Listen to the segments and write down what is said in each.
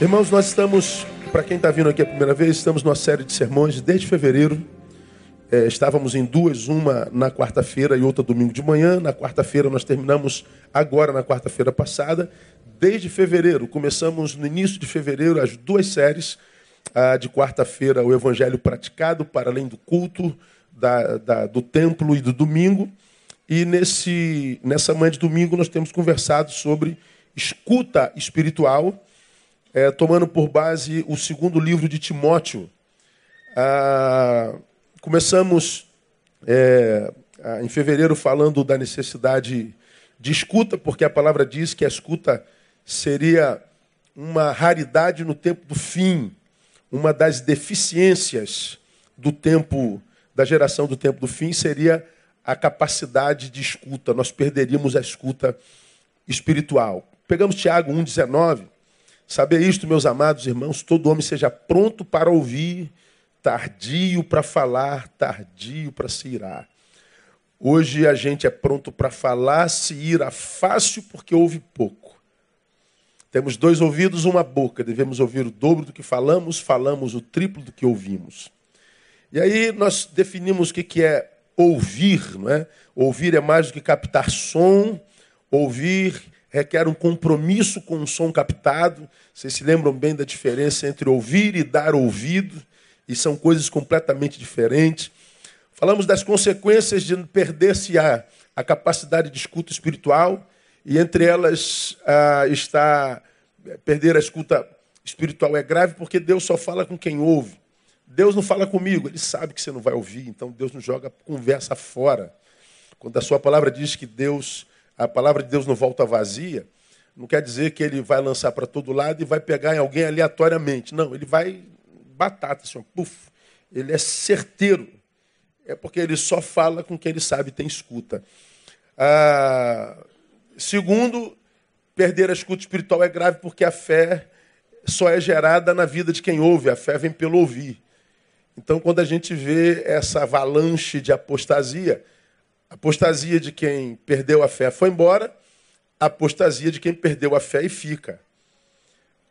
Irmãos, nós estamos, para quem está vindo aqui a primeira vez, estamos numa série de sermões desde fevereiro. É, estávamos em duas, uma na quarta-feira e outra domingo de manhã. Na quarta-feira nós terminamos agora na quarta-feira passada. Desde fevereiro, começamos no início de fevereiro as duas séries. A de quarta-feira, o Evangelho praticado para além do culto, da, da, do templo e do domingo. E nesse, nessa manhã de domingo nós temos conversado sobre escuta espiritual é, tomando por base o segundo livro de Timóteo. Ah, começamos é, em fevereiro falando da necessidade de escuta, porque a palavra diz que a escuta seria uma raridade no tempo do fim, uma das deficiências do tempo, da geração do tempo do fim, seria a capacidade de escuta. Nós perderíamos a escuta espiritual. Pegamos Tiago 1,19 Saber isto, meus amados irmãos, todo homem seja pronto para ouvir, tardio para falar, tardio para se irar. Hoje a gente é pronto para falar, se ira fácil porque ouve pouco. Temos dois ouvidos, uma boca. Devemos ouvir o dobro do que falamos, falamos o triplo do que ouvimos. E aí nós definimos o que é ouvir, não é? Ouvir é mais do que captar som. Ouvir requer um compromisso com o som captado. Vocês se lembram bem da diferença entre ouvir e dar ouvido, e são coisas completamente diferentes. Falamos das consequências de perder-se a, a capacidade de escuta espiritual, e entre elas ah, está perder a escuta espiritual é grave porque Deus só fala com quem ouve. Deus não fala comigo, ele sabe que você não vai ouvir, então Deus não joga conversa fora. Quando a sua palavra diz que Deus a palavra de Deus não volta vazia, não quer dizer que ele vai lançar para todo lado e vai pegar em alguém aleatoriamente. Não, ele vai batata, assim, puf. Ele é certeiro. É porque ele só fala com quem ele sabe tem escuta. Ah, segundo, perder a escuta espiritual é grave porque a fé só é gerada na vida de quem ouve. A fé vem pelo ouvir. Então, quando a gente vê essa avalanche de apostasia, Apostasia de quem perdeu a fé foi embora, apostasia de quem perdeu a fé e fica.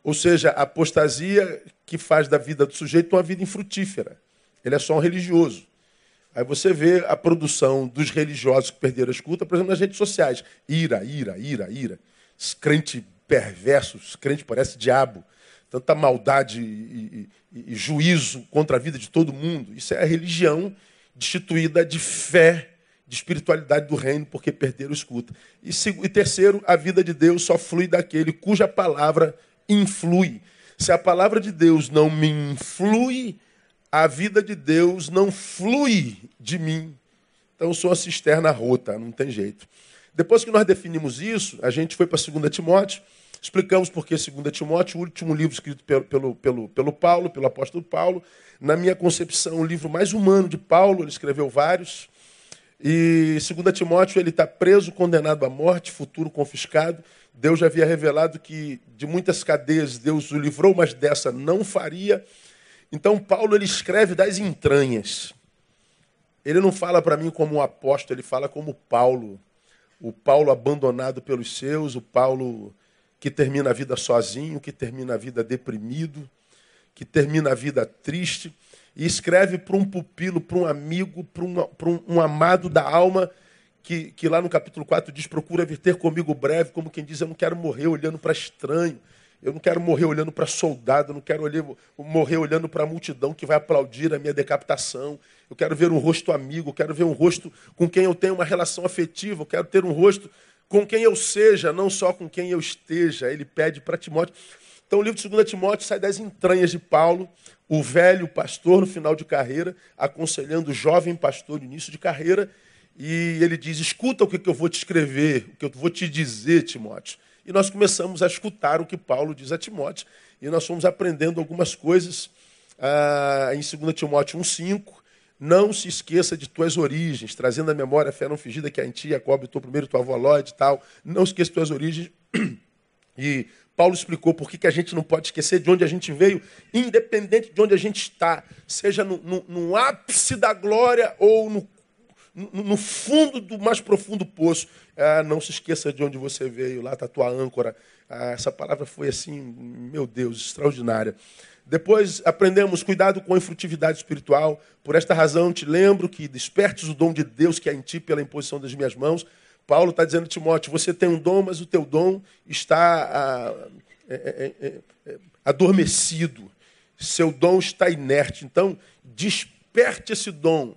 Ou seja, a apostasia que faz da vida do sujeito uma vida infrutífera. Ele é só um religioso. Aí você vê a produção dos religiosos que perderam a escuta, por exemplo, nas redes sociais. Ira, ira, ira, ira. Os crente perverso, os crente parece diabo. Tanta maldade e, e, e juízo contra a vida de todo mundo. Isso é a religião destituída de fé de espiritualidade do reino, porque perderam escuta. E, e terceiro, a vida de Deus só flui daquele cuja palavra influi. Se a palavra de Deus não me influi, a vida de Deus não flui de mim. Então eu sou uma cisterna rota, não tem jeito. Depois que nós definimos isso, a gente foi para 2 Timóteo, explicamos por que 2 Timóteo, o último livro escrito pelo, pelo, pelo, pelo Paulo, pelo apóstolo Paulo. Na minha concepção, o livro mais humano de Paulo, ele escreveu vários. E 2 Timóteo, ele está preso, condenado à morte, futuro confiscado. Deus já havia revelado que de muitas cadeias Deus o livrou, mas dessa não faria. Então Paulo ele escreve das entranhas. Ele não fala para mim como um apóstolo, ele fala como Paulo. O Paulo abandonado pelos seus, o Paulo que termina a vida sozinho, que termina a vida deprimido, que termina a vida triste e escreve para um pupilo, para um amigo, para um, um, um amado da alma, que, que lá no capítulo 4 diz: procura vir ter comigo breve, como quem diz: eu não quero morrer olhando para estranho, eu não quero morrer olhando para soldado, eu não quero olhar, morrer olhando para a multidão que vai aplaudir a minha decapitação. Eu quero ver um rosto amigo, eu quero ver um rosto com quem eu tenho uma relação afetiva, eu quero ter um rosto com quem eu seja, não só com quem eu esteja. Ele pede para Timóteo. Então o livro de 2 Timóteo sai das entranhas de Paulo, o velho pastor no final de carreira, aconselhando o jovem pastor no início de carreira, e ele diz: Escuta o que eu vou te escrever, o que eu vou te dizer, Timóteo. E nós começamos a escutar o que Paulo diz a Timóteo, e nós fomos aprendendo algumas coisas ah, em 2 Timóteo 1,5. Não se esqueça de tuas origens, trazendo à memória a fé não fingida que a em ti, Jacob, tua primeiro, tua avó Lóide e tal. Não esqueça de tuas origens. E Paulo explicou por que, a gente não pode esquecer de onde a gente veio, independente de onde a gente está, seja no, no, no ápice da glória ou no, no, fundo do mais profundo poço. Ah, não se esqueça de onde você veio, lá está a tua âncora. Ah, essa palavra foi assim, meu Deus, extraordinária. Depois aprendemos cuidado com a infrutividade espiritual. Por esta razão, te lembro que despertes o dom de Deus que há em ti pela imposição das minhas mãos. Paulo está dizendo a Timóteo: você tem um dom, mas o teu dom está ah, é, é, é, adormecido. Seu dom está inerte. Então, desperte esse dom.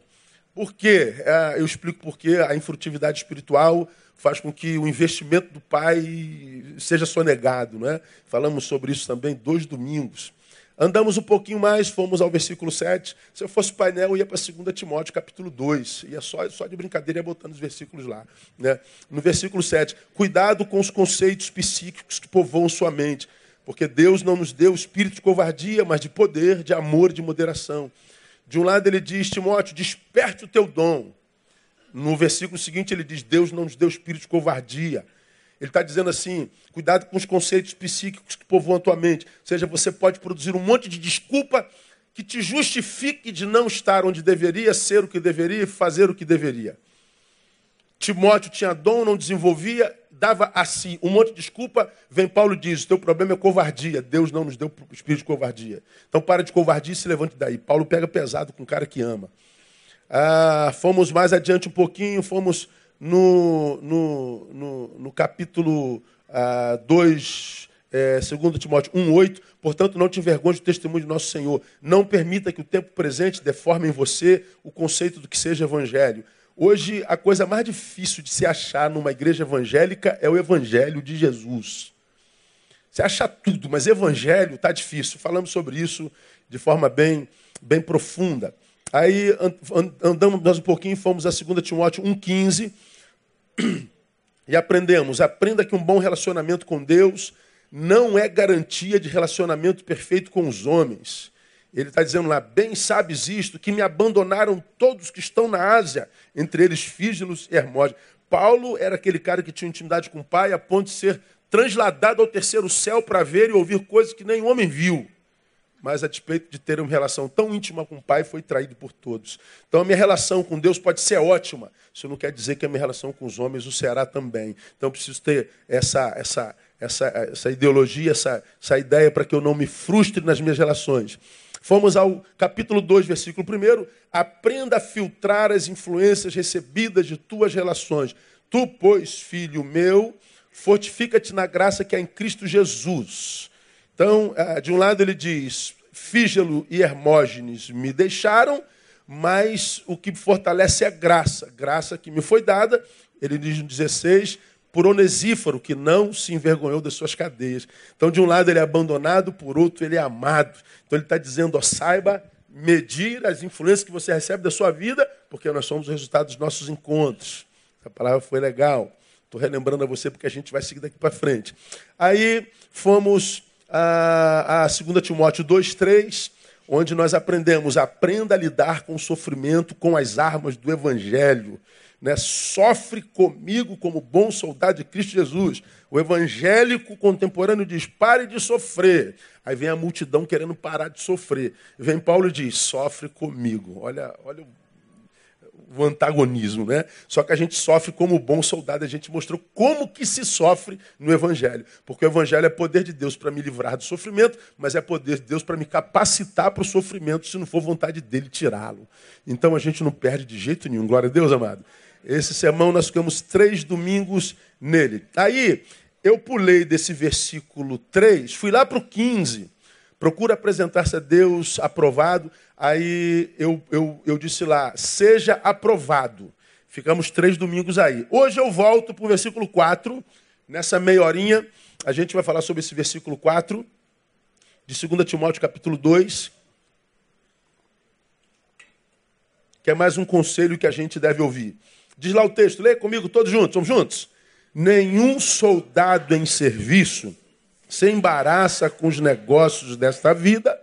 Por quê? Ah, eu explico por quê. A infrutividade espiritual faz com que o investimento do pai seja sonegado. Não é? Falamos sobre isso também dois domingos. Andamos um pouquinho mais, fomos ao versículo 7. Se eu fosse painel, eu ia para 2 Timóteo, capítulo 2. Ia só, só de brincadeira, ia botando os versículos lá. Né? No versículo 7, cuidado com os conceitos psíquicos que povoam sua mente, porque Deus não nos deu espírito de covardia, mas de poder, de amor de moderação. De um lado ele diz, Timóteo, desperte o teu dom. No versículo seguinte ele diz, Deus não nos deu espírito de covardia, ele está dizendo assim: cuidado com os conceitos psíquicos que povoam a tua mente. Ou seja, você pode produzir um monte de desculpa que te justifique de não estar onde deveria, ser o que deveria fazer o que deveria. Timóteo tinha dom, não desenvolvia, dava a si um monte de desculpa. Vem Paulo e diz: o teu problema é covardia. Deus não nos deu espírito de covardia. Então para de covardia e se levante daí. Paulo pega pesado com o cara que ama. Ah, fomos mais adiante um pouquinho, fomos no, no, no, no capítulo ah, 2, é, 2 Timóteo 1,8. Portanto, não te envergonhe do testemunho de nosso Senhor. Não permita que o tempo presente deforme em você o conceito do que seja evangelho. Hoje, a coisa mais difícil de se achar numa igreja evangélica é o evangelho de Jesus. Você acha tudo, mas evangelho está difícil. Falamos sobre isso de forma bem, bem profunda. Aí andamos mais um pouquinho fomos a 2 Timóteo 1,15 e aprendemos. Aprenda que um bom relacionamento com Deus não é garantia de relacionamento perfeito com os homens. Ele está dizendo lá, bem sabes isto, que me abandonaram todos que estão na Ásia, entre eles Fígilos e Hermógenes. Paulo era aquele cara que tinha intimidade com o pai a ponto de ser transladado ao terceiro céu para ver e ouvir coisas que nem homem viu mas a despeito de ter uma relação tão íntima com o Pai, foi traído por todos. Então a minha relação com Deus pode ser ótima, isso não quer dizer que a minha relação com os homens o será também. Então eu preciso ter essa, essa, essa, essa ideologia, essa, essa ideia para que eu não me frustre nas minhas relações. Fomos ao capítulo 2, versículo 1. Aprenda a filtrar as influências recebidas de tuas relações. Tu, pois, filho meu, fortifica-te na graça que há em Cristo Jesus. Então, ah, de um lado ele diz: Fígelo e Hermógenes me deixaram, mas o que fortalece é a graça, graça que me foi dada. Ele diz no 16: por Onesíforo, que não se envergonhou das suas cadeias. Então, de um lado ele é abandonado, por outro ele é amado. Então, ele está dizendo: ó, saiba medir as influências que você recebe da sua vida, porque nós somos o resultado dos nossos encontros. Essa palavra foi legal. Estou relembrando a você porque a gente vai seguir daqui para frente. Aí fomos a, a 2 Timóteo 2,3, onde nós aprendemos: aprenda a lidar com o sofrimento com as armas do Evangelho. Né? Sofre comigo como bom soldado de Cristo Jesus. O evangélico contemporâneo diz: pare de sofrer. Aí vem a multidão querendo parar de sofrer. Vem Paulo e diz: sofre comigo. Olha, olha o o antagonismo, né? Só que a gente sofre como bom soldado, a gente mostrou como que se sofre no evangelho, porque o evangelho é poder de Deus para me livrar do sofrimento, mas é poder de Deus para me capacitar para o sofrimento, se não for vontade dele tirá-lo. Então a gente não perde de jeito nenhum. Glória a Deus, amado. Esse sermão nós ficamos três domingos nele. Aí eu pulei desse versículo 3, fui lá para o 15. Procura apresentar-se a Deus aprovado. Aí eu, eu, eu disse lá, seja aprovado. Ficamos três domingos aí. Hoje eu volto para o versículo 4. Nessa meia horinha, a gente vai falar sobre esse versículo 4 de 2 Timóteo capítulo 2. Que é mais um conselho que a gente deve ouvir. Diz lá o texto, lê comigo todos juntos, vamos juntos? Nenhum soldado em serviço se embaraça com os negócios desta vida,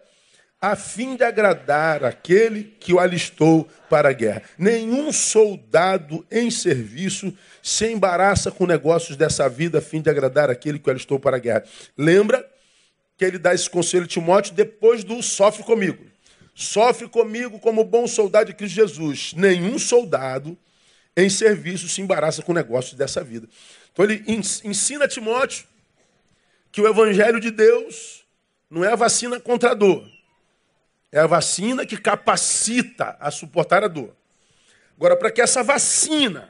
a fim de agradar aquele que o alistou para a guerra. Nenhum soldado em serviço se embaraça com negócios dessa vida, a fim de agradar aquele que o alistou para a guerra. Lembra que ele dá esse conselho a Timóteo depois do sofre comigo. Sofre comigo como bom soldado de Cristo Jesus. Nenhum soldado em serviço se embaraça com negócios dessa vida. Então ele ensina a Timóteo que o evangelho de Deus não é a vacina contra a dor. É a vacina que capacita a suportar a dor. Agora, para que essa vacina,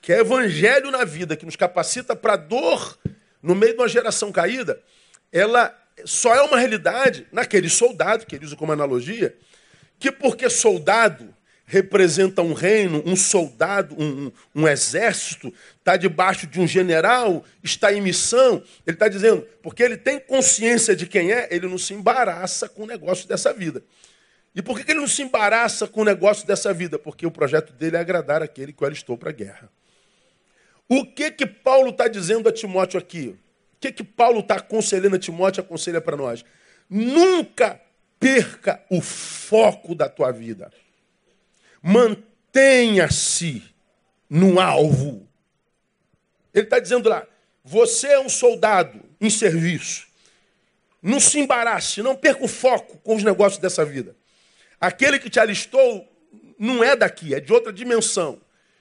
que é evangelho na vida, que nos capacita para a dor no meio de uma geração caída, ela só é uma realidade naquele soldado, que ele usa como analogia, que porque soldado representa um reino, um soldado, um, um exército, está debaixo de um general, está em missão. Ele está dizendo, porque ele tem consciência de quem é, ele não se embaraça com o negócio dessa vida. E por que ele não se embaraça com o negócio dessa vida? Porque o projeto dele é agradar aquele que eu estou para a guerra. O que que Paulo está dizendo a Timóteo aqui? O que que Paulo está aconselhando a Timóteo aconselha para nós? Nunca perca o foco da tua vida. Mantenha-se no alvo. Ele está dizendo lá: você é um soldado em serviço. Não se embarace, não perca o foco com os negócios dessa vida. Aquele que te alistou não é daqui, é de outra dimensão.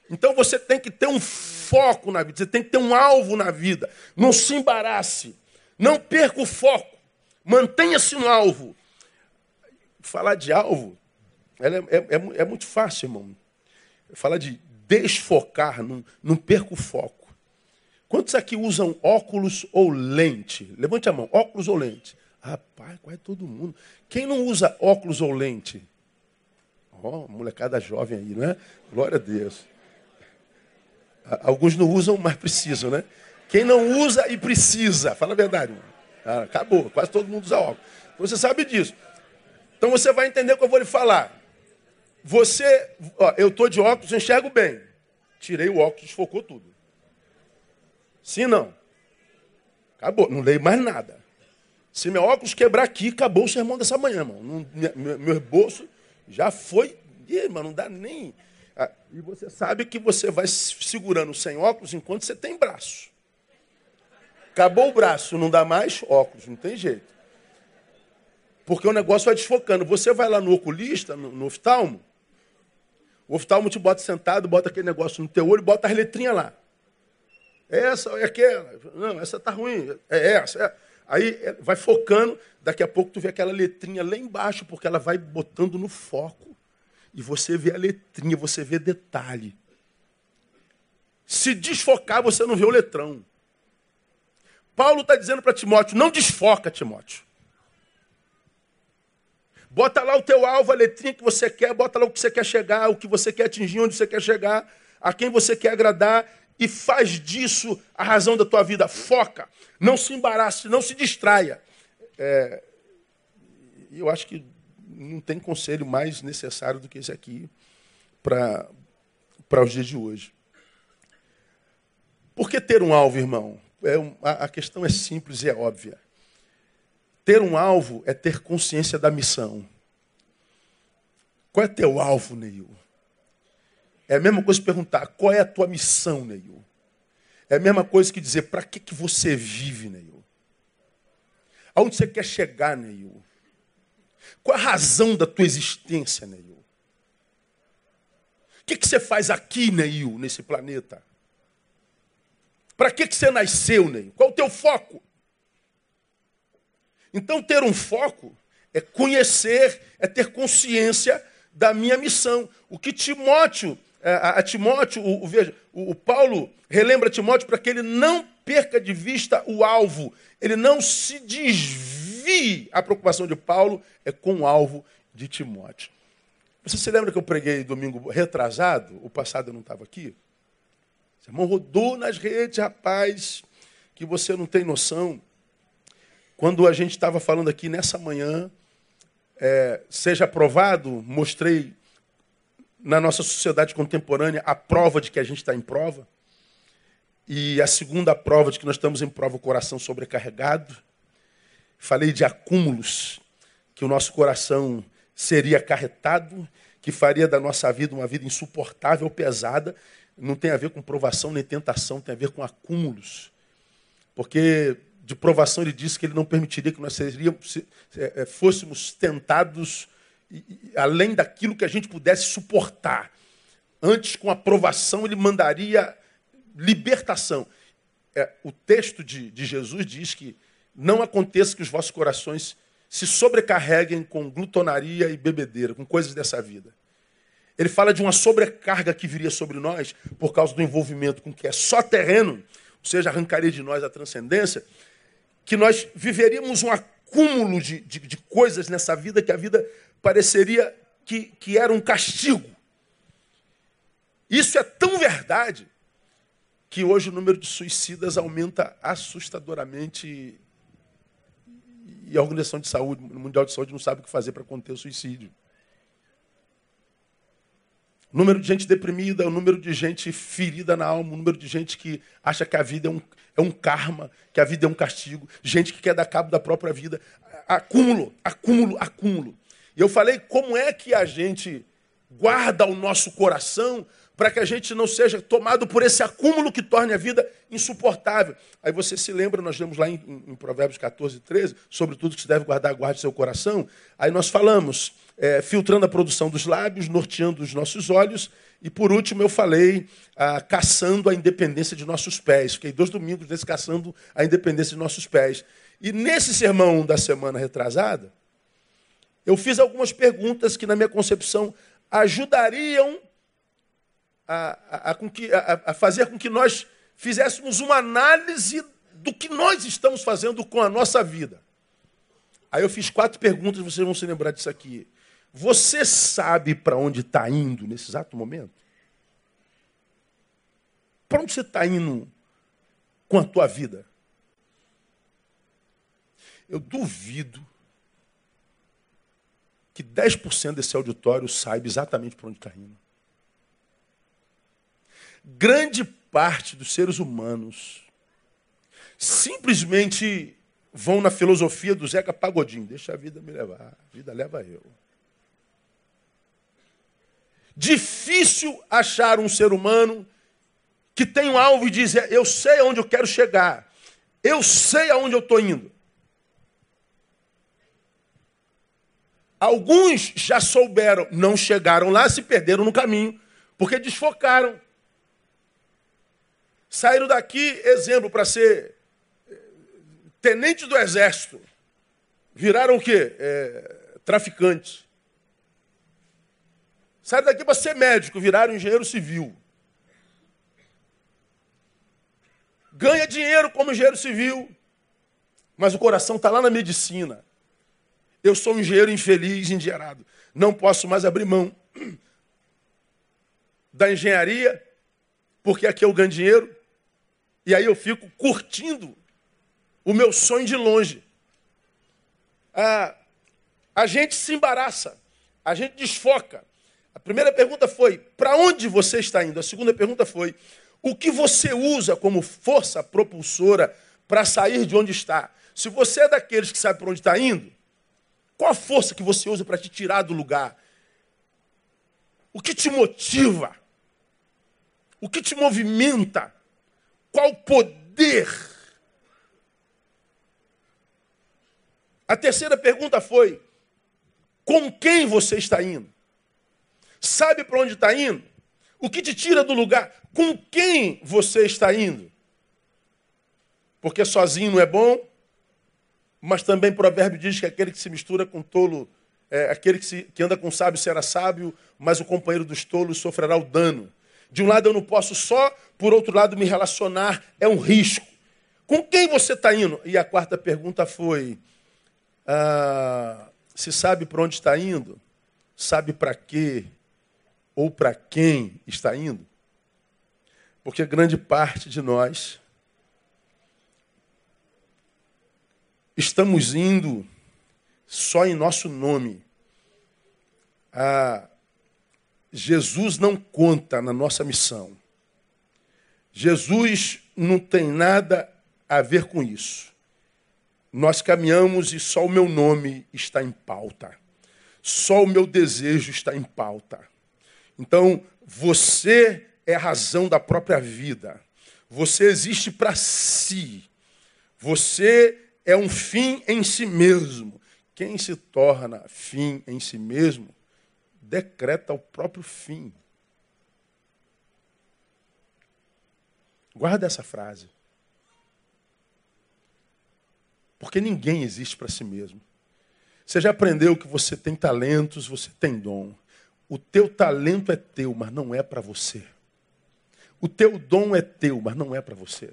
Então você tem que ter um foco na vida, você tem que ter um alvo na vida. Não se embarace, não perca o foco, mantenha-se no alvo. Falar de alvo é, é, é, é, muito fácil, irmão. Falar de desfocar, não, não perca o foco. Quantos aqui usam óculos ou lente? Levante a mão, óculos ou lente? Rapaz, quase todo mundo. Quem não usa óculos ou lente? Ó, oh, molecada jovem aí, né? Glória a Deus. Alguns não usam, mas precisam, né? Quem não usa e precisa, fala a verdade. Ah, acabou, quase todo mundo usa óculos. Você sabe disso. Então você vai entender o que eu vou lhe falar. Você, ó, eu estou de óculos, enxergo bem. Tirei o óculos, desfocou tudo. Sim, não. Acabou, não leio mais nada. Se meu óculos quebrar aqui, acabou o sermão dessa manhã, irmão. Não, meu, meu bolso já foi. Ih, não dá nem. Ah, e você sabe que você vai segurando sem óculos enquanto você tem braço. Acabou o braço, não dá mais óculos, não tem jeito. Porque o negócio vai desfocando. Você vai lá no oculista, no, no oftalmo, o oftalmo te bota sentado, bota aquele negócio no teu olho e bota as letrinhas lá. Essa é aquela. Não, essa tá ruim. É essa. É. Aí é, vai focando, daqui a pouco tu vê aquela letrinha lá embaixo, porque ela vai botando no foco. E você vê a letrinha, você vê detalhe. Se desfocar, você não vê o letrão. Paulo está dizendo para Timóteo: não desfoca, Timóteo. Bota lá o teu alvo, a letrinha que você quer, bota lá o que você quer chegar, o que você quer atingir, onde você quer chegar, a quem você quer agradar, e faz disso a razão da tua vida. Foca, não se embarace, não se distraia. É, eu acho que não tem conselho mais necessário do que esse aqui para os dias de hoje. Por que ter um alvo, irmão? É a questão é simples e é óbvia. Ter um alvo é ter consciência da missão. Qual é teu alvo, Neil? É a mesma coisa que perguntar qual é a tua missão, Neil. É a mesma coisa que dizer para que, que você vive, Neil. Aonde você quer chegar, Neil? Qual a razão da tua existência, Neil? O que, que você faz aqui, Neil, nesse planeta? Para que, que você nasceu, Neil? Qual o teu foco? Então, ter um foco é conhecer, é ter consciência da minha missão. O que Timóteo, é, a, Timóteo, o, veja, o, o Paulo relembra Timóteo para que ele não perca de vista o alvo, ele não se desvie. A preocupação de Paulo é com o alvo de Timóteo. Você se lembra que eu preguei domingo retrasado? O passado eu não estava aqui? O irmão rodou nas redes, rapaz, que você não tem noção. Quando a gente estava falando aqui nessa manhã, é, seja aprovado, mostrei na nossa sociedade contemporânea a prova de que a gente está em prova. E a segunda prova de que nós estamos em prova, o coração sobrecarregado. Falei de acúmulos, que o nosso coração seria acarretado, que faria da nossa vida uma vida insuportável, pesada. Não tem a ver com provação nem tentação, tem a ver com acúmulos. Porque de provação, ele disse que ele não permitiria que nós seríamos, é, é, fôssemos tentados além daquilo que a gente pudesse suportar. Antes, com aprovação, ele mandaria libertação. É, o texto de, de Jesus diz que não aconteça que os vossos corações se sobrecarreguem com glutonaria e bebedeira, com coisas dessa vida. Ele fala de uma sobrecarga que viria sobre nós por causa do envolvimento com o que é só terreno, ou seja, arrancaria de nós a transcendência, que nós viveríamos um acúmulo de, de, de coisas nessa vida que a vida pareceria que, que era um castigo. Isso é tão verdade que hoje o número de suicidas aumenta assustadoramente e a Organização de Saúde, Mundial de Saúde não sabe o que fazer para conter o suicídio. O número de gente deprimida, o número de gente ferida na alma, o número de gente que acha que a vida é um, é um karma, que a vida é um castigo, gente que quer dar cabo da própria vida. Acúmulo, acúmulo, acúmulo. E eu falei como é que a gente guarda o nosso coração para que a gente não seja tomado por esse acúmulo que torne a vida insuportável. Aí você se lembra, nós lemos lá em, em Provérbios 14, 13, sobre tudo que se deve guardar, guarde seu coração. Aí nós falamos, é, filtrando a produção dos lábios, norteando os nossos olhos, e por último eu falei, ah, caçando a independência de nossos pés. Fiquei dois domingos nesse caçando a independência de nossos pés. E nesse sermão da semana retrasada, eu fiz algumas perguntas que, na minha concepção, ajudariam a, a, a, a, fazer com que nós fizéssemos uma análise do que nós estamos fazendo com a nossa vida. Aí eu fiz quatro perguntas, vocês vão se lembrar disso aqui. Você sabe para onde está indo nesse exato momento? Para onde você está indo com a tua vida? Eu duvido que 10% desse auditório saiba exatamente para onde está indo grande parte dos seres humanos simplesmente vão na filosofia do Zeca Pagodinho. Deixa a vida me levar, a vida leva eu. Difícil achar um ser humano que tem um alvo e diz: Eu sei aonde eu quero chegar, eu sei aonde eu estou indo. Alguns já souberam, não chegaram lá, se perderam no caminho, porque desfocaram. Saíram daqui, exemplo, para ser eh, tenente do exército. Viraram o quê? É, traficantes. Saíram daqui para ser médico, viraram engenheiro civil. Ganha dinheiro como engenheiro civil, mas o coração está lá na medicina. Eu sou um engenheiro infeliz, engenheirado. Não posso mais abrir mão da engenharia, porque aqui eu ganho dinheiro, e aí eu fico curtindo o meu sonho de longe. Ah, a gente se embaraça, a gente desfoca. A primeira pergunta foi: para onde você está indo? A segunda pergunta foi: o que você usa como força propulsora para sair de onde está? Se você é daqueles que sabe para onde está indo, qual a força que você usa para te tirar do lugar? O que te motiva? O que te movimenta? Qual poder? A terceira pergunta foi: com quem você está indo? Sabe para onde está indo? O que te tira do lugar? Com quem você está indo? Porque sozinho não é bom, mas também o provérbio diz que aquele que se mistura com tolo, é, aquele que, se, que anda com sábio será sábio, mas o companheiro dos tolos sofrerá o dano. De um lado eu não posso só, por outro lado me relacionar é um risco. Com quem você está indo? E a quarta pergunta foi: ah, se sabe para onde está indo? Sabe para quê? Ou para quem está indo? Porque grande parte de nós estamos indo só em nosso nome. Ah, Jesus não conta na nossa missão. Jesus não tem nada a ver com isso. Nós caminhamos e só o meu nome está em pauta. Só o meu desejo está em pauta. Então, você é a razão da própria vida. Você existe para si. Você é um fim em si mesmo. Quem se torna fim em si mesmo decreta o próprio fim. Guarda essa frase. Porque ninguém existe para si mesmo. Você já aprendeu que você tem talentos, você tem dom. O teu talento é teu, mas não é para você. O teu dom é teu, mas não é para você.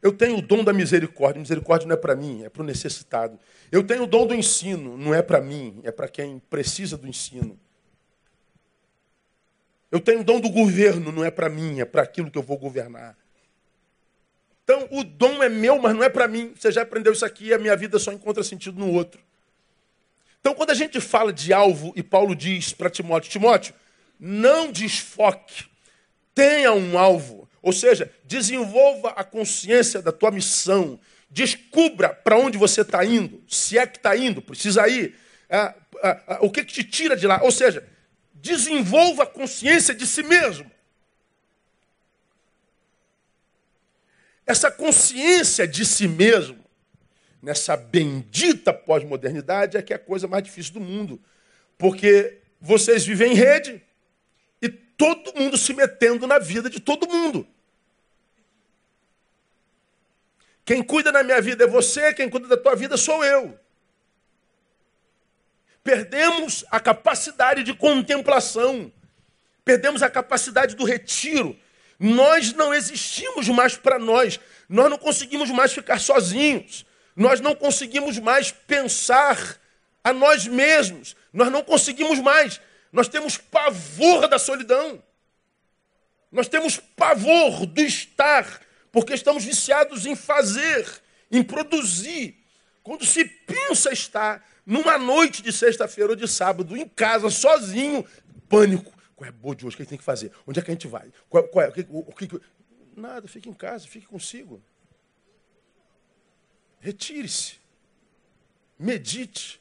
Eu tenho o dom da misericórdia. Misericórdia não é para mim, é para o necessitado. Eu tenho o dom do ensino, não é para mim, é para quem precisa do ensino. Eu tenho o dom do governo, não é para mim, é para aquilo que eu vou governar. Então, o dom é meu, mas não é para mim. Você já aprendeu isso aqui, a minha vida só encontra sentido no outro. Então, quando a gente fala de alvo, e Paulo diz para Timóteo: Timóteo, não desfoque, tenha um alvo. Ou seja, desenvolva a consciência da tua missão. Descubra para onde você está indo, se é que está indo, precisa ir. Ah, ah, ah, o que, que te tira de lá? Ou seja, desenvolva a consciência de si mesmo. Essa consciência de si mesmo, nessa bendita pós-modernidade, é que é a coisa mais difícil do mundo. Porque vocês vivem em rede e todo mundo se metendo na vida de todo mundo. Quem cuida da minha vida é você, quem cuida da tua vida sou eu. Perdemos a capacidade de contemplação, perdemos a capacidade do retiro, nós não existimos mais para nós. Nós não conseguimos mais ficar sozinhos. Nós não conseguimos mais pensar a nós mesmos. Nós não conseguimos mais. Nós temos pavor da solidão. Nós temos pavor do estar, porque estamos viciados em fazer, em produzir. Quando se pensa estar numa noite de sexta-feira ou de sábado em casa, sozinho, pânico. Qual é a boa de hoje? O que a gente tem que fazer? Onde é que a gente vai? Qual, qual é? O que, o, que... Nada, fique em casa, fique consigo. Retire-se. Medite.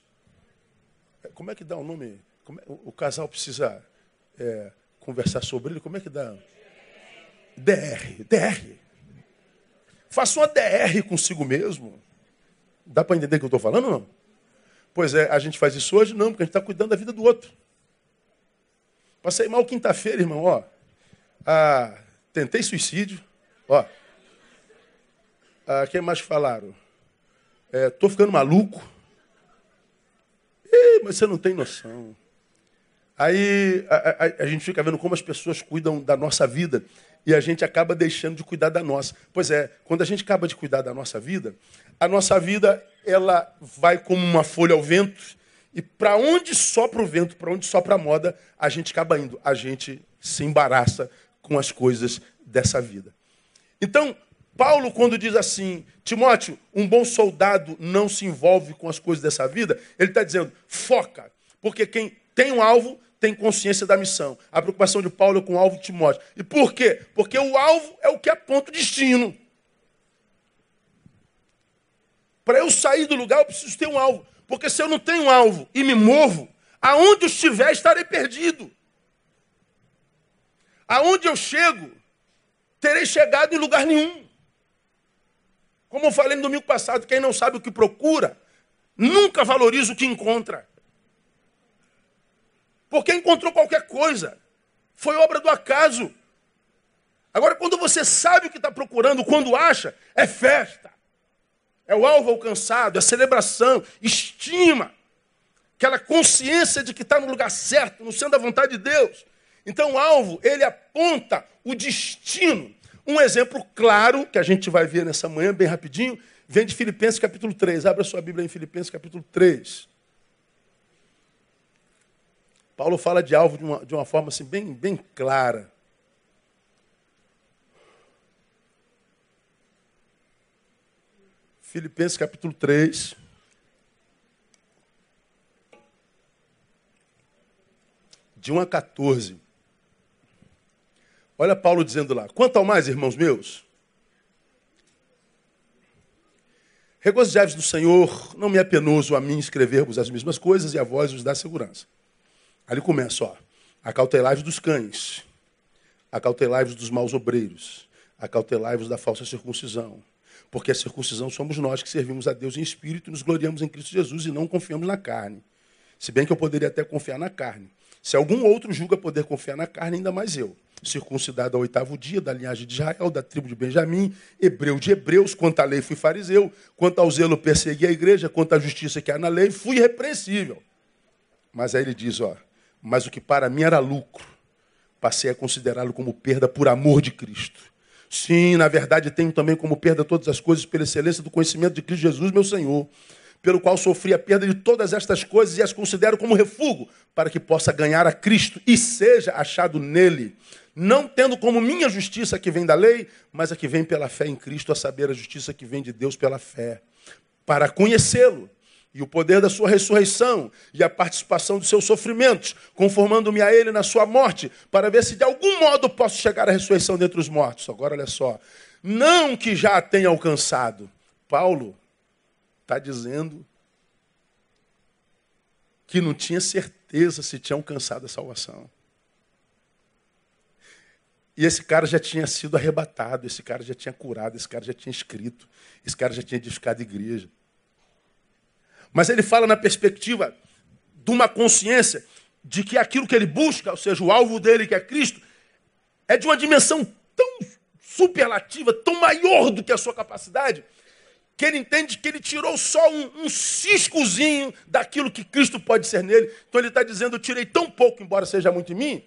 É, como é que dá o nome? É, o, o, casal precisa é, conversar sobre ele. Como é que dá? DR. DR. Faça uma DR consigo mesmo. Dá para entender o que eu estou falando ou não? Pois é, a gente faz isso hoje? Não, porque a gente está cuidando da vida do outro. Passei mal quinta-feira, irmão, ó. Ah, tentei suicídio, ó. Ah, quem mais falaram? É, tô ficando maluco. Ih, mas você não tem noção. Aí a, a, a, gente fica vendo como as pessoas cuidam da nossa vida e a gente acaba deixando de cuidar da nossa. Pois é, quando a gente acaba de cuidar da nossa vida, a nossa vida ela vai como uma folha ao vento e para onde sopra o vento, para onde sopra a moda, a gente acaba indo. A gente se embaraça com as coisas dessa vida. Então, Paulo, quando diz assim, Timóteo, um bom soldado não se envolve com as coisas dessa vida, ele está dizendo, foca. Porque quem tem um alvo tem consciência da missão. A preocupação de Paulo é com o alvo de Timóteo. E por quê? Porque o alvo é o que aponta o destino. Para eu sair do lugar, eu preciso ter um alvo. Porque se eu não tenho um alvo e me movo, aonde eu estiver, estarei perdido. Aonde eu chego, terei chegado em lugar nenhum. Como eu falei no domingo passado, quem não sabe o que procura, nunca valoriza o que encontra. Porque encontrou qualquer coisa. Foi obra do acaso. Agora, quando você sabe o que está procurando, quando acha, é festa. É o alvo alcançado, é celebração, estima, aquela consciência de que está no lugar certo, no centro da vontade de Deus. Então, o alvo, ele aponta o destino. Um exemplo claro, que a gente vai ver nessa manhã, bem rapidinho, vem de Filipenses capítulo 3. Abra sua Bíblia em Filipenses capítulo 3. Paulo fala de alvo de uma, de uma forma assim, bem, bem clara. Filipenses capítulo 3. De 1 a 14. Olha Paulo dizendo lá: Quanto ao mais, irmãos meus, regozijai-vos do Senhor, não me é penoso a mim escrever-vos as mesmas coisas e a vós vos dá segurança. Ali começa, ó. Acautelai-vos dos cães, acautelai-vos dos maus obreiros, acautelai-vos da falsa circuncisão porque a circuncisão somos nós que servimos a Deus em espírito e nos gloriamos em Cristo Jesus e não confiamos na carne. Se bem que eu poderia até confiar na carne. Se algum outro julga poder confiar na carne, ainda mais eu. Circuncidado ao oitavo dia, da linhagem de Israel, da tribo de Benjamim, hebreu de hebreus, quanto à lei fui fariseu, quanto ao zelo persegui a igreja, quanto à justiça que há na lei, fui irrepreensível. Mas aí ele diz, ó, mas o que para mim era lucro, passei a considerá-lo como perda por amor de Cristo. Sim, na verdade tenho também como perda todas as coisas pela excelência do conhecimento de Cristo Jesus, meu Senhor pelo qual sofri a perda de todas estas coisas e as considero como refúgio, para que possa ganhar a Cristo e seja achado nele, não tendo como minha justiça que vem da lei, mas a que vem pela fé em Cristo, a saber, a justiça que vem de Deus pela fé, para conhecê-lo e o poder da sua ressurreição e a participação dos seus sofrimentos, conformando-me a ele na sua morte, para ver se de algum modo posso chegar à ressurreição dentre os mortos. Agora olha só, não que já a tenha alcançado. Paulo está dizendo que não tinha certeza se tinha alcançado a salvação. E esse cara já tinha sido arrebatado, esse cara já tinha curado, esse cara já tinha escrito, esse cara já tinha edificado igreja. Mas ele fala na perspectiva de uma consciência de que aquilo que ele busca, ou seja, o alvo dele, que é Cristo, é de uma dimensão tão superlativa, tão maior do que a sua capacidade, que ele entende que ele tirou só um, um ciscozinho daquilo que Cristo pode ser nele. Então ele está dizendo: Eu tirei tão pouco, embora seja muito em mim,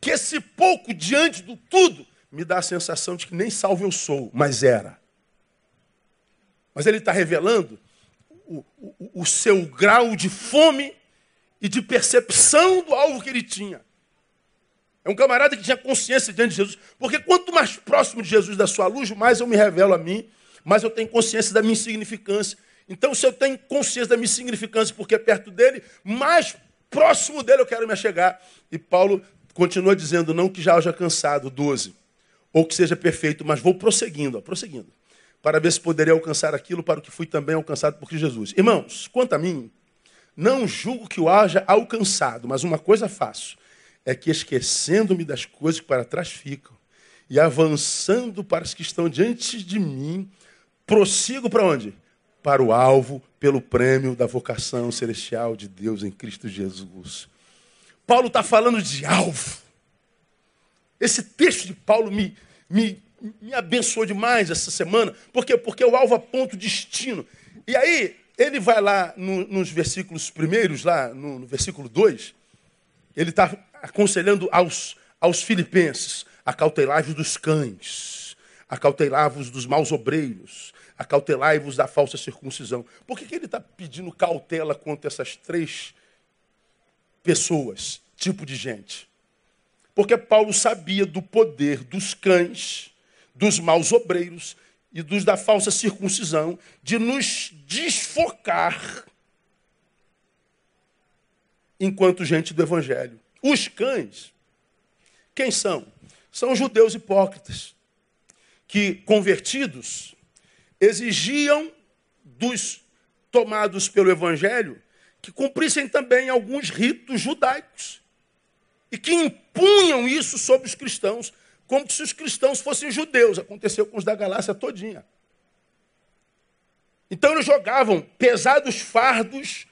que esse pouco diante do tudo me dá a sensação de que nem salvo eu sou, mas era. Mas ele está revelando o, o, o seu grau de fome e de percepção do alvo que ele tinha. É um camarada que tinha consciência diante de Jesus. Porque quanto mais próximo de Jesus da sua luz, mais eu me revelo a mim mas eu tenho consciência da minha insignificância. Então, se eu tenho consciência da minha insignificância porque é perto dele, mais próximo dele eu quero me achegar. E Paulo continua dizendo, não que já haja cansado, 12, ou que seja perfeito, mas vou prosseguindo, ó, prosseguindo, para ver se poderei alcançar aquilo para o que fui também alcançado por Jesus. Irmãos, quanto a mim, não julgo que o haja alcançado, mas uma coisa faço, é que esquecendo-me das coisas que para trás ficam e avançando para as que estão diante de mim, prossigo para onde? Para o alvo, pelo prêmio da vocação celestial de Deus em Cristo Jesus. Paulo está falando de alvo. Esse texto de Paulo me, me, me abençoou demais essa semana. Por quê? Porque o alvo aponta o destino. E aí, ele vai lá no, nos versículos primeiros, lá no, no versículo 2, ele está aconselhando aos, aos filipenses, acautelai-vos dos cães, acautelai-vos dos maus obreiros, acautelai-vos da falsa circuncisão. Por que, que ele está pedindo cautela contra essas três pessoas, tipo de gente? Porque Paulo sabia do poder dos cães, dos maus obreiros e dos da falsa circuncisão de nos desfocar enquanto gente do evangelho. Os cães, quem são? São judeus hipócritas que convertidos exigiam dos tomados pelo Evangelho que cumprissem também alguns ritos judaicos e que impunham isso sobre os cristãos, como se os cristãos fossem judeus. Aconteceu com os da Galácia todinha. Então eles jogavam pesados fardos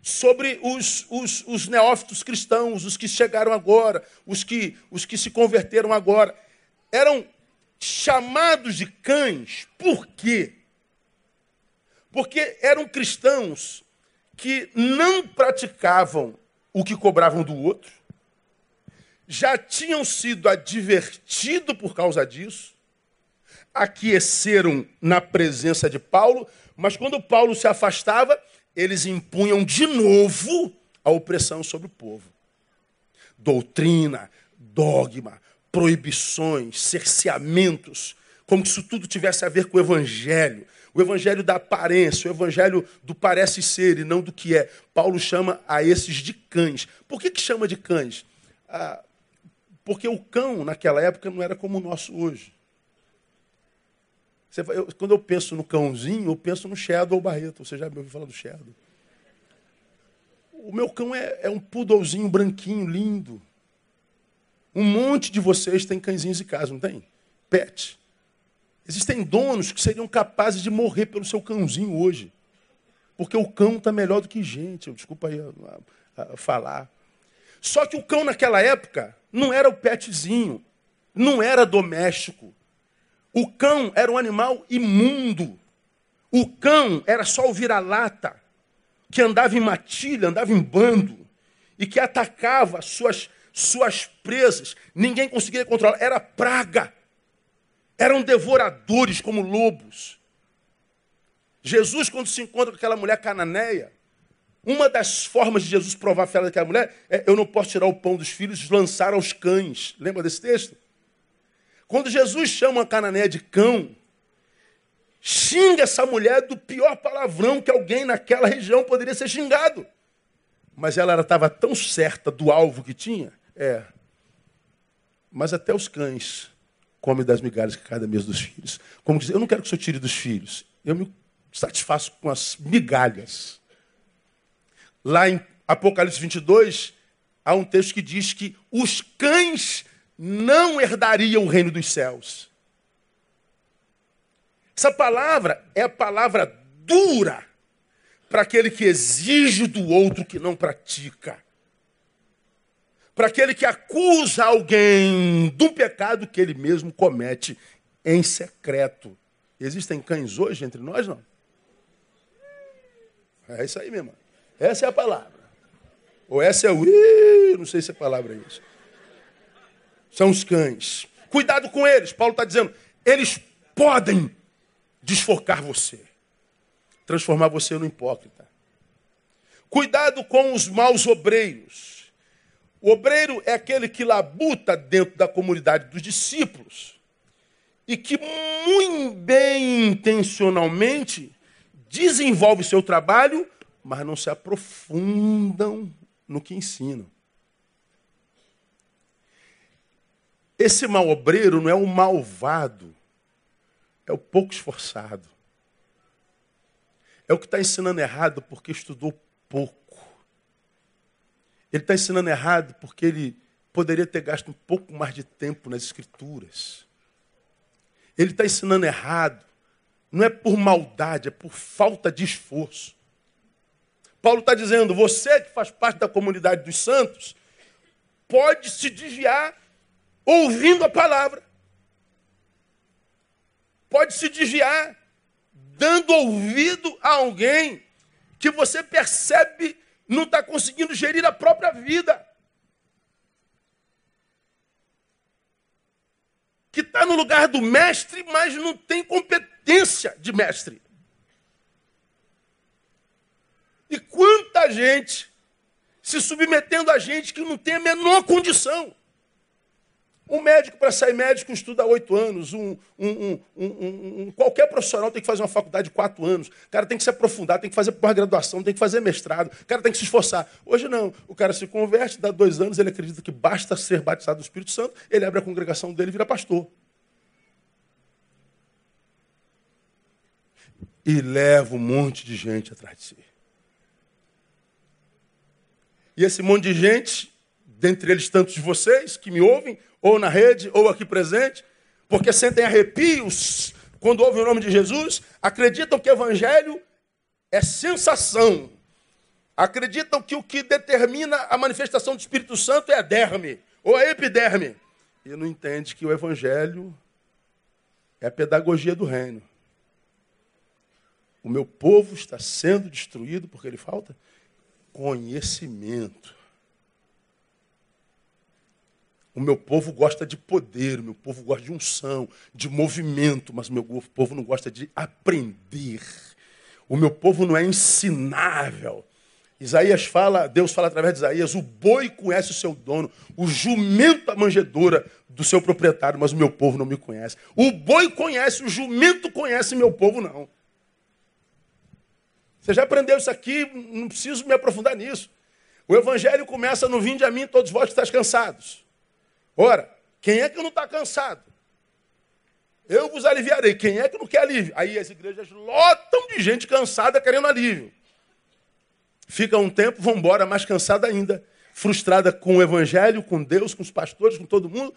sobre os, os, os neófitos cristãos, os que chegaram agora, os que, os que se converteram agora. Eram chamados de cães, por quê? Porque eram cristãos que não praticavam o que cobravam do outro, já tinham sido advertidos por causa disso, aqueceram na presença de Paulo, mas quando Paulo se afastava, eles impunham de novo a opressão sobre o povo. Doutrina, dogma, proibições, cerceamentos, como se isso tudo tivesse a ver com o evangelho. O evangelho da aparência, o evangelho do parece ser e não do que é. Paulo chama a esses de cães. Por que, que chama de cães? Ah, porque o cão, naquela época, não era como o nosso hoje. Eu, quando eu penso no cãozinho, eu penso no Shadow ou Barreto. Você já me ouviu falar do Shadow? O meu cão é, é um poodlezinho branquinho, lindo. Um monte de vocês tem cãezinhos em casa, não tem? Pet. Existem donos que seriam capazes de morrer pelo seu cãozinho hoje. Porque o cão está melhor do que gente. Desculpa aí a, a, a falar. Só que o cão naquela época não era o petzinho, não era doméstico. O cão era um animal imundo. O cão era só o vira-lata, que andava em matilha, andava em bando, e que atacava suas, suas presas. Ninguém conseguia controlar. Era praga. Eram devoradores como lobos. Jesus, quando se encontra com aquela mulher cananeia, uma das formas de Jesus provar a fé daquela mulher é: eu não posso tirar o pão dos filhos e lançar aos cães. Lembra desse texto? Quando Jesus chama a cananeia de cão, xinga essa mulher do pior palavrão que alguém naquela região poderia ser xingado. Mas ela estava tão certa do alvo que tinha. É. Mas até os cães comem das migalhas que cada mês dos filhos. Como dizer, eu não quero que o senhor tire dos filhos. Eu me satisfaço com as migalhas. Lá em Apocalipse 22, há um texto que diz que os cães não herdariam o reino dos céus. Essa palavra é a palavra dura para aquele que exige do outro que não pratica. Para aquele que acusa alguém do pecado que ele mesmo comete em secreto. Existem cães hoje entre nós, não? É isso aí, meu irmão. Essa é a palavra. Ou essa é o. Não sei se a palavra é isso. São os cães. Cuidado com eles. Paulo está dizendo. Eles podem desfocar você, transformar você no hipócrita. Cuidado com os maus obreiros. O obreiro é aquele que labuta dentro da comunidade dos discípulos e que muito bem intencionalmente desenvolve seu trabalho, mas não se aprofundam no que ensinam. Esse mal obreiro não é o malvado, é o pouco esforçado. É o que está ensinando errado porque estudou pouco. Ele está ensinando errado porque ele poderia ter gasto um pouco mais de tempo nas escrituras. Ele está ensinando errado. Não é por maldade, é por falta de esforço. Paulo está dizendo: você que faz parte da comunidade dos santos, pode se desviar ouvindo a palavra pode se desviar, dando ouvido a alguém que você percebe não está conseguindo gerir a própria vida. Que está no lugar do mestre, mas não tem competência de mestre. E quanta gente se submetendo a gente que não tem a menor condição. Um médico, para sair médico, estuda oito anos. Um, um, um, qualquer profissional tem que fazer uma faculdade de quatro anos. O cara tem que se aprofundar, tem que fazer pós-graduação, tem que fazer mestrado. O cara tem que se esforçar. Hoje não. O cara se converte, dá dois anos, ele acredita que basta ser batizado do Espírito Santo, ele abre a congregação dele e vira pastor. E leva um monte de gente atrás de si. E esse monte de gente, dentre eles tantos de vocês que me ouvem, ou na rede, ou aqui presente, porque sentem arrepios quando ouvem o nome de Jesus, acreditam que o evangelho é sensação. Acreditam que o que determina a manifestação do Espírito Santo é a derme, ou a epiderme. E não entende que o evangelho é a pedagogia do reino. O meu povo está sendo destruído porque ele falta conhecimento. O meu povo gosta de poder, o meu povo gosta de unção, de movimento, mas o meu povo não gosta de aprender. O meu povo não é ensinável. Isaías fala, Deus fala através de Isaías, o boi conhece o seu dono, o jumento a manjedora do seu proprietário, mas o meu povo não me conhece. O boi conhece, o jumento conhece, meu povo não. Você já aprendeu isso aqui, não preciso me aprofundar nisso. O evangelho começa no vinde a mim, todos vós que estáis cansados. Ora, quem é que não está cansado? Eu vos aliviarei. Quem é que não quer alívio? Aí as igrejas lotam de gente cansada querendo alívio. Fica um tempo, vão embora mais cansada ainda, frustrada com o evangelho, com Deus, com os pastores, com todo mundo,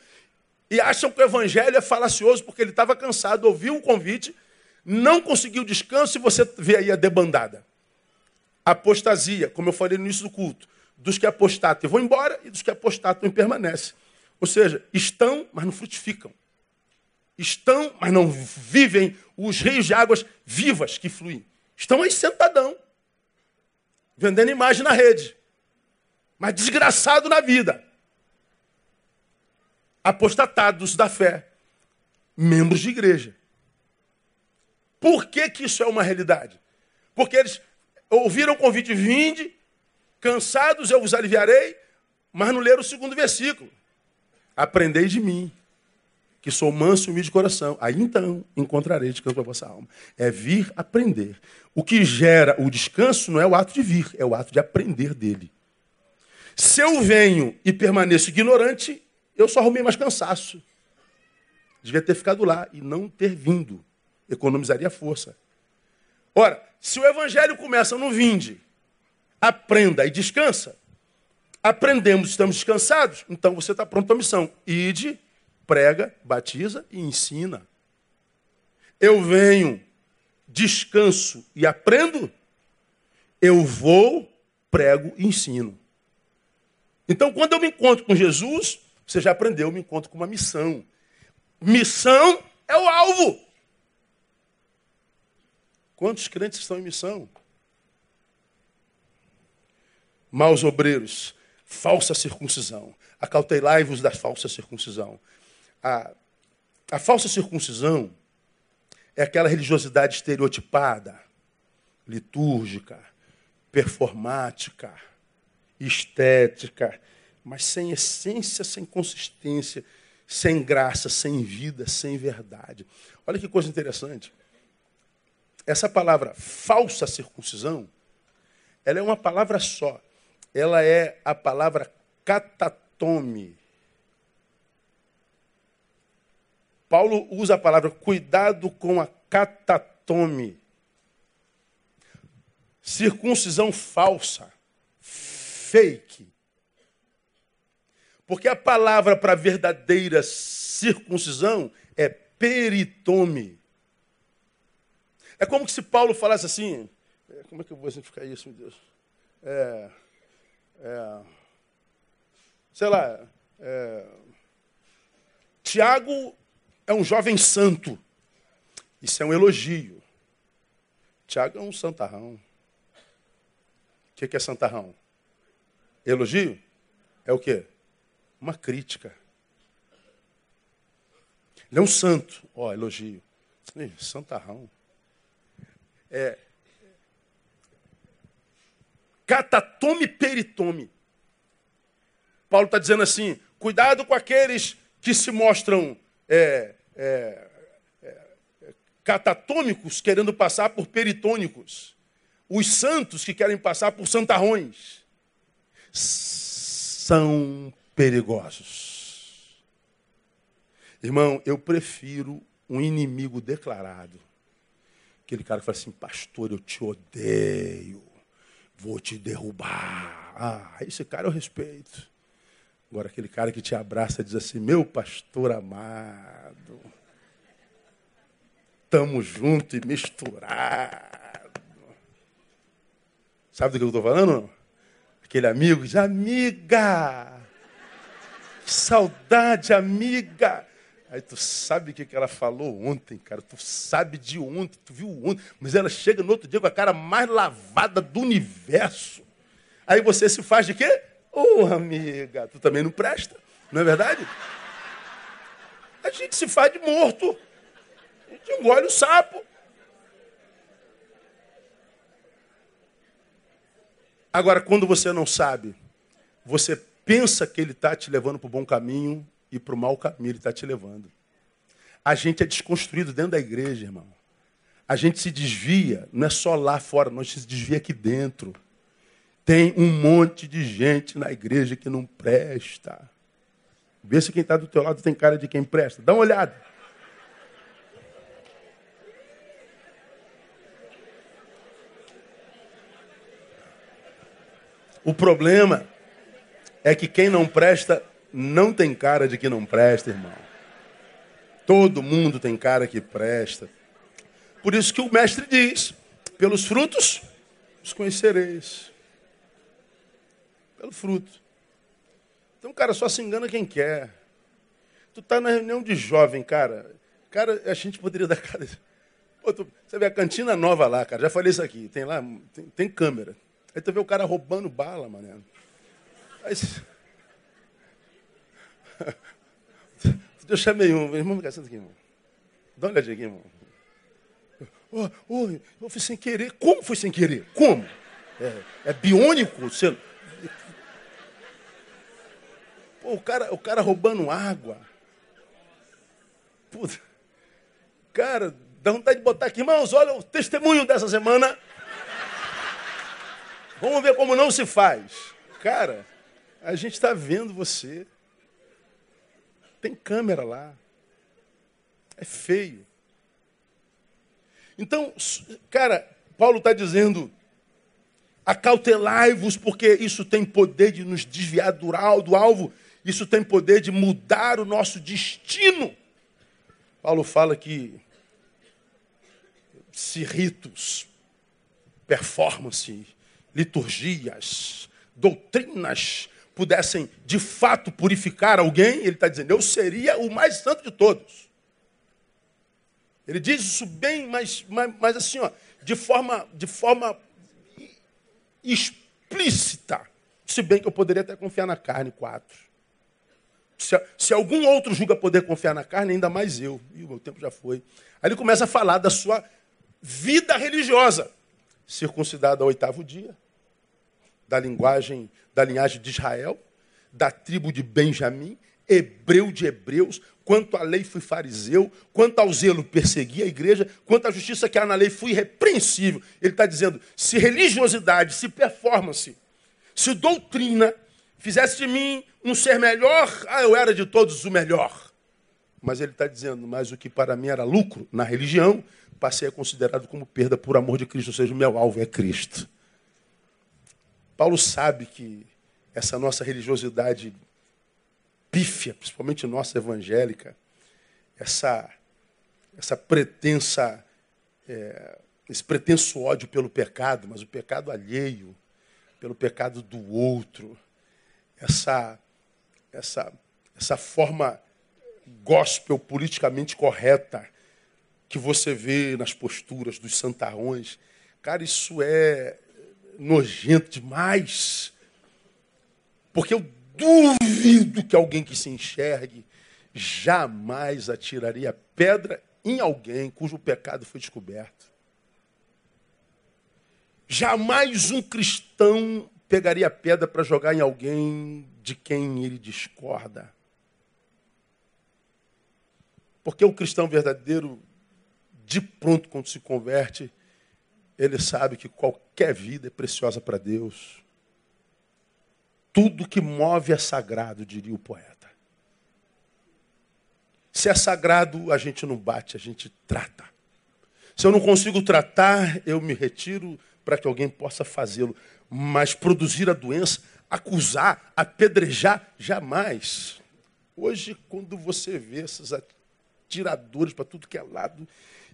e acham que o evangelho é falacioso porque ele estava cansado, ouviu o convite, não conseguiu descanso e você vê aí a debandada. apostasia, como eu falei no início do culto, dos que apostatam e vão embora e dos que apostatam e permanecem. Ou seja, estão, mas não frutificam. Estão, mas não vivem os rios de águas vivas que fluem. Estão aí sentadão, vendendo imagem na rede, mas desgraçado na vida. Apostatados da fé, membros de igreja. Por que, que isso é uma realidade? Porque eles ouviram o convite, vinde, cansados eu vos aliviarei, mas não leram o segundo versículo. Aprendei de mim, que sou manso e humilde de coração. Aí então encontrarei descanso para a vossa alma. É vir aprender. O que gera o descanso não é o ato de vir, é o ato de aprender dele. Se eu venho e permaneço ignorante, eu só arrumei mais cansaço. Devia ter ficado lá e não ter vindo. Economizaria força. Ora, se o evangelho começa no vinde, aprenda e descansa, aprendemos, estamos descansados, então você está pronto para a missão. Ide, prega, batiza e ensina. Eu venho, descanso e aprendo, eu vou, prego e ensino. Então, quando eu me encontro com Jesus, você já aprendeu, eu me encontro com uma missão. Missão é o alvo. Quantos crentes estão em missão? Maus obreiros, falsa circuncisão. Acautelai-vos da falsa circuncisão. A, a falsa circuncisão é aquela religiosidade estereotipada, litúrgica, performática, estética, mas sem essência, sem consistência, sem graça, sem vida, sem verdade. Olha que coisa interessante. Essa palavra falsa circuncisão, ela é uma palavra só. Ela é a palavra catatome. Paulo usa a palavra cuidado com a catatome. Circuncisão falsa, fake. Porque a palavra para verdadeira circuncisão é peritome. É como se Paulo falasse assim. É, como é que eu vou exemplificar isso, meu Deus? É, é, sei lá. É, Tiago é um jovem santo. Isso é um elogio. Tiago é um santarrão. O que é santarrão? Elogio? É o quê? Uma crítica. Ele é um santo. Ó, elogio. Santarrão é, catatome peritome. Paulo está dizendo assim: cuidado com aqueles que se mostram é, é, é, catatômicos, querendo passar por peritônicos. Os santos que querem passar por santarrões são perigosos. Irmão, eu prefiro um inimigo declarado Aquele cara que fala assim, pastor, eu te odeio, vou te derrubar. Ah, esse cara eu respeito. Agora, aquele cara que te abraça diz assim, meu pastor amado, estamos juntos e misturados. Sabe do que eu estou falando? Aquele amigo diz, amiga, que saudade, amiga. Aí tu sabe o que, ela falou ontem, cara. Tu sabe de ontem, tu viu ontem. Mas ela chega no outro dia com a cara mais lavada do universo. Aí você se faz de quê? Ô, oh, amiga, tu também não presta, não é verdade? A gente se faz de morto. A gente engole o sapo. Agora, quando você não sabe, você pensa que ele está te levando para o bom caminho, e para o mau caminho ele está te levando. A gente é desconstruído dentro da igreja, irmão. A gente se desvia, não é só lá fora, nós se desvia aqui dentro. Tem um monte de gente na igreja que não presta. Vê se quem está do teu lado tem cara de quem presta. Dá uma olhada. O problema é que quem não presta não tem cara de que não presta, irmão. Todo mundo tem cara que presta. Por isso que o mestre diz: pelos frutos Os conhecereis. Pelo fruto. Então, cara, só se engana quem quer. Tu tá na reunião de jovem, cara. Cara, a gente poderia dar cada. Pô, tu... Você vê a cantina nova lá, cara. Já falei isso aqui. Tem lá, tem, tem câmera. Aí tu vê o cara roubando bala, mané. Aí... Eu chamei um, irmão, me senta aqui, irmão. Dá uma olhadinha aqui, irmão. Oh, oh, eu fui sem querer. Como foi sem querer? Como? É, é biônico? Você... Pô, o cara, o cara roubando água. Puta. Cara, dá vontade de botar aqui, irmãos, olha o testemunho dessa semana. Vamos ver como não se faz. Cara, a gente está vendo você. Tem câmera lá. É feio. Então, cara, Paulo está dizendo: acautelai-vos, porque isso tem poder de nos desviar do alvo, isso tem poder de mudar o nosso destino. Paulo fala que se ritos, performance, liturgias, doutrinas pudessem de fato purificar alguém, ele está dizendo, eu seria o mais santo de todos. Ele diz isso bem, mas, mas, mas assim, ó, de forma, de forma explícita. Se bem que eu poderia até confiar na carne, quatro. Se, se, algum outro julga poder confiar na carne, ainda mais eu. E o meu tempo já foi. Aí ele começa a falar da sua vida religiosa. Circuncidado ao oitavo dia, da linguagem, da linhagem de Israel, da tribo de Benjamim, hebreu de hebreus, quanto à lei fui fariseu, quanto ao zelo persegui a igreja, quanto à justiça que há na lei fui irrepreensível. Ele está dizendo, se religiosidade, se performance, se doutrina fizesse de mim um ser melhor, ah, eu era de todos o melhor. Mas ele está dizendo, mas o que para mim era lucro na religião, passei a considerado como perda por amor de Cristo, ou seja, o meu alvo é Cristo. Paulo sabe que essa nossa religiosidade pífia, principalmente nossa evangélica, essa, essa pretensa, é, esse pretenso ódio pelo pecado, mas o pecado alheio, pelo pecado do outro, essa, essa, essa forma gospel politicamente correta que você vê nas posturas dos santarrões, cara, isso é nojento demais. Porque eu duvido que alguém que se enxergue jamais atiraria pedra em alguém cujo pecado foi descoberto. Jamais um cristão pegaria pedra para jogar em alguém de quem ele discorda. Porque o cristão verdadeiro, de pronto, quando se converte, ele sabe que qualquer vida é preciosa para Deus. Tudo que move é sagrado, diria o poeta. Se é sagrado, a gente não bate, a gente trata. Se eu não consigo tratar, eu me retiro para que alguém possa fazê-lo. Mas produzir a doença, acusar, apedrejar, jamais. Hoje, quando você vê esses atiradores para tudo que é lado,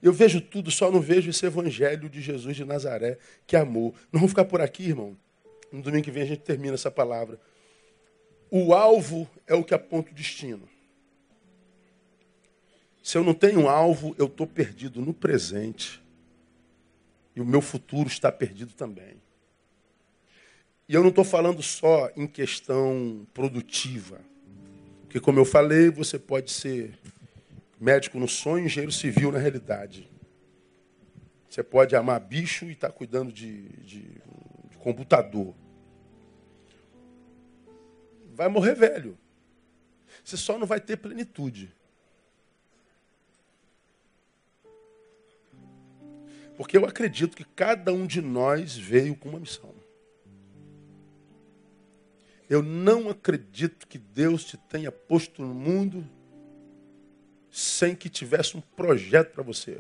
eu vejo tudo, só não vejo esse evangelho de Jesus de Nazaré, que amou. Não vamos ficar por aqui, irmão. No domingo que vem a gente termina essa palavra. O alvo é o que aponta o destino. Se eu não tenho alvo, eu estou perdido no presente. E o meu futuro está perdido também. E eu não estou falando só em questão produtiva. Porque, como eu falei, você pode ser médico no sonho, engenheiro civil na realidade. Você pode amar bicho e estar tá cuidando de, de, de computador vai morrer velho. Você só não vai ter plenitude. Porque eu acredito que cada um de nós veio com uma missão. Eu não acredito que Deus te tenha posto no mundo sem que tivesse um projeto para você.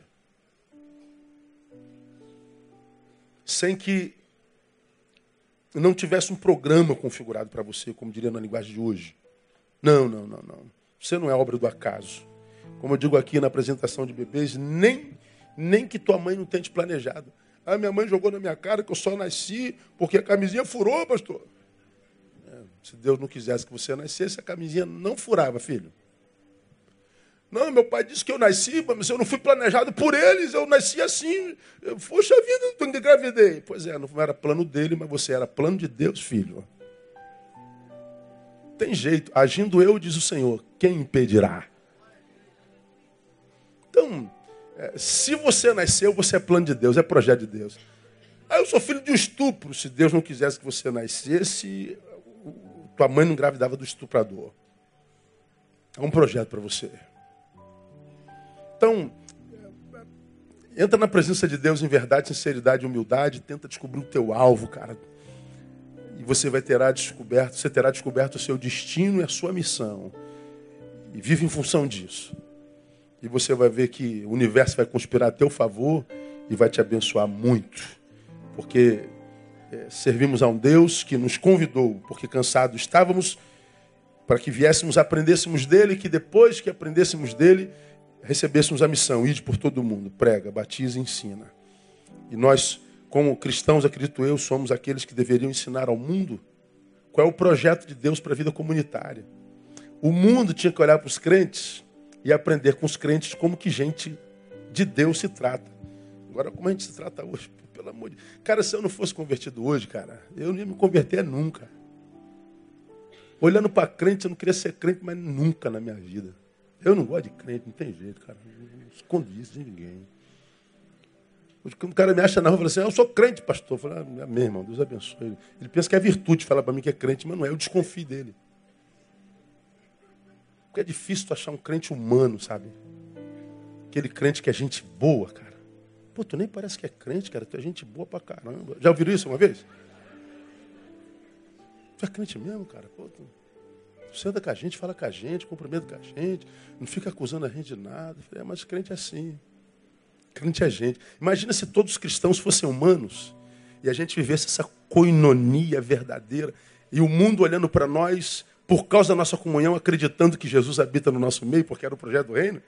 Sem que não tivesse um programa configurado para você, como diria na linguagem de hoje. Não, não, não, não. Você não é obra do acaso. Como eu digo aqui na apresentação de bebês, nem, nem que tua mãe não tenha te planejado. A minha mãe jogou na minha cara que eu só nasci porque a camisinha furou, pastor. É, se Deus não quisesse que você nascesse, a camisinha não furava, filho. Não, meu pai disse que eu nasci, mas eu não fui planejado por eles, eu nasci assim. Eu, Poxa vida, eu engravidei. Pois é, não era plano dele, mas você era plano de Deus, filho. Tem jeito, agindo eu, diz o Senhor, quem impedirá? Então, é, se você nasceu, você é plano de Deus, é projeto de Deus. Aí eu sou filho de um estupro. Se Deus não quisesse que você nascesse, tua mãe não engravidava do estuprador. É um projeto para você. Então, entra na presença de Deus em verdade, sinceridade humildade, tenta descobrir o teu alvo, cara. E você vai terá descoberto, você terá descoberto o seu destino e a sua missão. E vive em função disso. E você vai ver que o universo vai conspirar a teu favor e vai te abençoar muito. Porque é, servimos a um Deus que nos convidou, porque cansados estávamos, para que viéssemos, aprendêssemos dele, que depois que aprendêssemos dele, recebêssemos a missão, ide por todo mundo, prega, batiza e ensina. E nós, como cristãos, acredito eu, somos aqueles que deveriam ensinar ao mundo qual é o projeto de Deus para a vida comunitária. O mundo tinha que olhar para os crentes e aprender com os crentes como que gente de Deus se trata. Agora, como a gente se trata hoje, pelo amor de Cara, se eu não fosse convertido hoje, cara, eu não ia me converter nunca. Olhando para crente, eu não queria ser crente, mas nunca na minha vida. Eu não gosto de crente, não tem jeito, cara. Não escondo isso de ninguém. O cara me acha na rua, fala assim, ah, eu sou crente, pastor. Eu falo, ah, meu irmão, Deus abençoe. Ele pensa que é virtude falar para mim que é crente, mas não é, eu desconfio dele. Porque é difícil tu achar um crente humano, sabe? Aquele crente que é gente boa, cara. Pô, tu nem parece que é crente, cara. Tu é gente boa pra caramba. Já ouviram isso uma vez? Tu é crente mesmo, cara? Pô, tu... Senta com a gente, fala com a gente, cumprimenta com a gente, não fica acusando a gente de nada. É, mas crente é assim. Crente é gente. Imagina se todos os cristãos fossem humanos e a gente vivesse essa coinonia verdadeira e o mundo olhando para nós por causa da nossa comunhão, acreditando que Jesus habita no nosso meio, porque era o projeto do reino.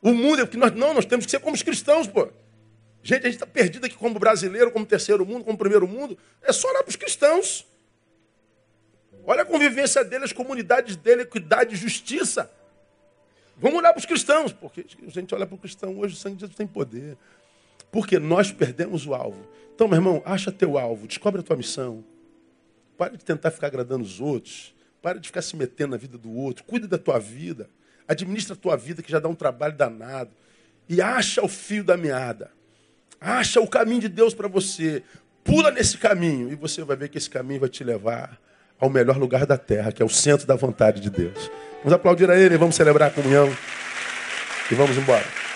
O mundo é que nós não, nós temos que ser como os cristãos, pô. Gente, a gente está perdido aqui como brasileiro, como terceiro mundo, como primeiro mundo. É só olhar para os cristãos. Olha a convivência dele, as comunidades dele, equidade justiça. Vamos olhar para os cristãos, porque a gente olha para o cristão hoje, o sangue de Jesus tem poder. Porque nós perdemos o alvo. Então, meu irmão, acha teu alvo, descobre a tua missão. Para de tentar ficar agradando os outros. Para de ficar se metendo na vida do outro. Cuida da tua vida. Administra a tua vida, que já dá um trabalho danado. E acha o fio da meada. Acha o caminho de Deus para você. Pula nesse caminho. E você vai ver que esse caminho vai te levar ao melhor lugar da terra, que é o centro da vontade de Deus. Vamos aplaudir a Ele, vamos celebrar a comunhão e vamos embora.